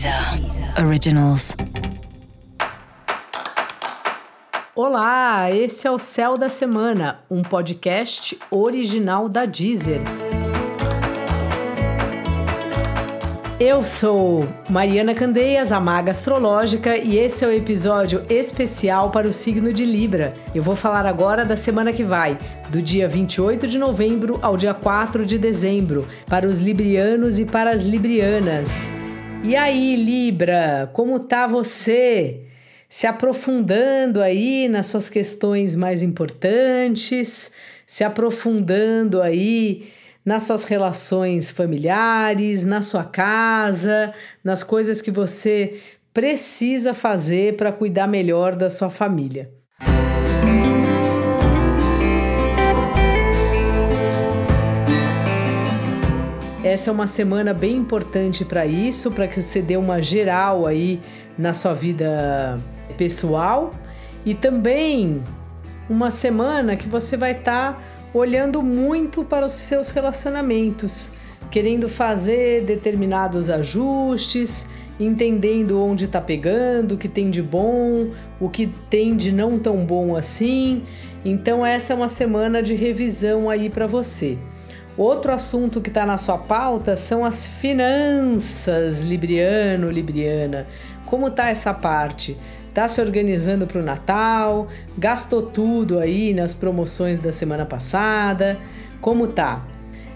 Deezer Originals. Olá, esse é o Céu da Semana, um podcast original da Deezer. Eu sou Mariana Candeias, a maga astrológica, e esse é o episódio especial para o signo de Libra. Eu vou falar agora da semana que vai, do dia 28 de novembro ao dia 4 de dezembro, para os librianos e para as librianas. E aí, Libra, como tá você? Se aprofundando aí nas suas questões mais importantes, se aprofundando aí nas suas relações familiares, na sua casa, nas coisas que você precisa fazer para cuidar melhor da sua família. Essa é uma semana bem importante para isso, para que você dê uma geral aí na sua vida pessoal e também uma semana que você vai estar tá olhando muito para os seus relacionamentos, querendo fazer determinados ajustes, entendendo onde está pegando, o que tem de bom, o que tem de não tão bom assim. Então essa é uma semana de revisão aí para você. Outro assunto que está na sua pauta são as finanças, Libriano, Libriana. Como tá essa parte? Tá se organizando para o Natal? Gastou tudo aí nas promoções da semana passada? Como tá?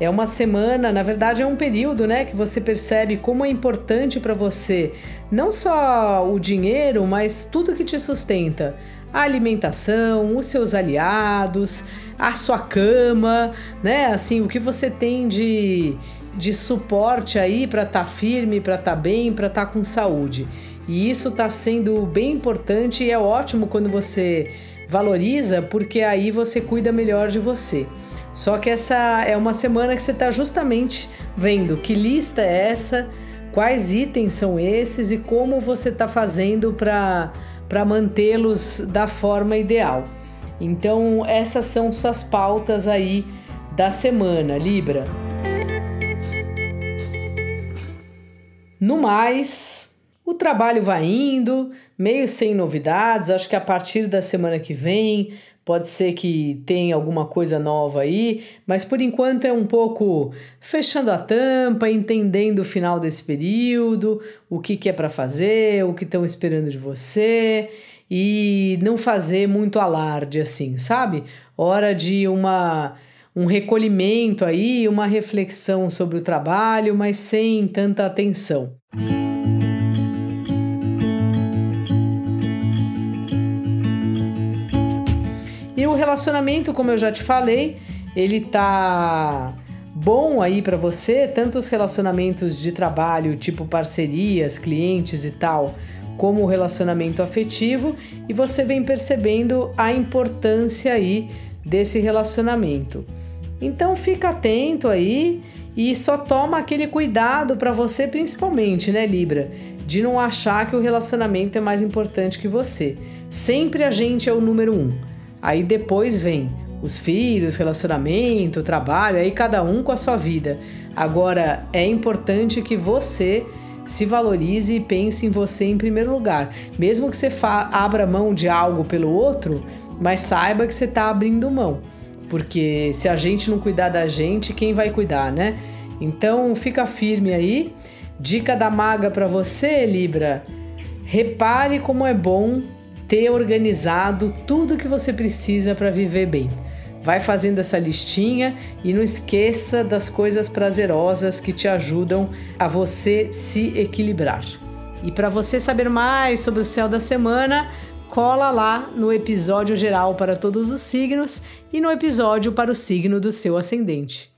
É uma semana, na verdade é um período, né, que você percebe como é importante para você não só o dinheiro, mas tudo que te sustenta, a alimentação, os seus aliados, a sua cama, né? Assim, o que você tem de de suporte aí para estar tá firme, para estar tá bem, para estar tá com saúde. E isso está sendo bem importante e é ótimo quando você valoriza, porque aí você cuida melhor de você. Só que essa é uma semana que você está justamente vendo que lista é essa, quais itens são esses e como você está fazendo para mantê-los da forma ideal. Então, essas são suas pautas aí da semana, Libra. No mais, o trabalho vai indo, meio sem novidades. Acho que a partir da semana que vem pode ser que tenha alguma coisa nova aí, mas por enquanto é um pouco fechando a tampa, entendendo o final desse período, o que, que é para fazer, o que estão esperando de você e não fazer muito alarde assim, sabe? Hora de uma um recolhimento aí, uma reflexão sobre o trabalho, mas sem tanta atenção. O relacionamento, como eu já te falei, ele tá bom aí para você, tanto os relacionamentos de trabalho, tipo parcerias, clientes e tal, como o relacionamento afetivo, e você vem percebendo a importância aí desse relacionamento. Então fica atento aí e só toma aquele cuidado para você principalmente, né, Libra, de não achar que o relacionamento é mais importante que você. Sempre a gente é o número um. Aí depois vem os filhos, relacionamento, trabalho, aí cada um com a sua vida. Agora é importante que você se valorize e pense em você em primeiro lugar. Mesmo que você abra mão de algo pelo outro, mas saiba que você está abrindo mão. Porque se a gente não cuidar da gente, quem vai cuidar, né? Então fica firme aí. Dica da maga para você, Libra. Repare como é bom ter organizado tudo que você precisa para viver bem. Vai fazendo essa listinha e não esqueça das coisas prazerosas que te ajudam a você se equilibrar. E para você saber mais sobre o céu da semana, cola lá no episódio geral para todos os signos e no episódio para o signo do seu ascendente.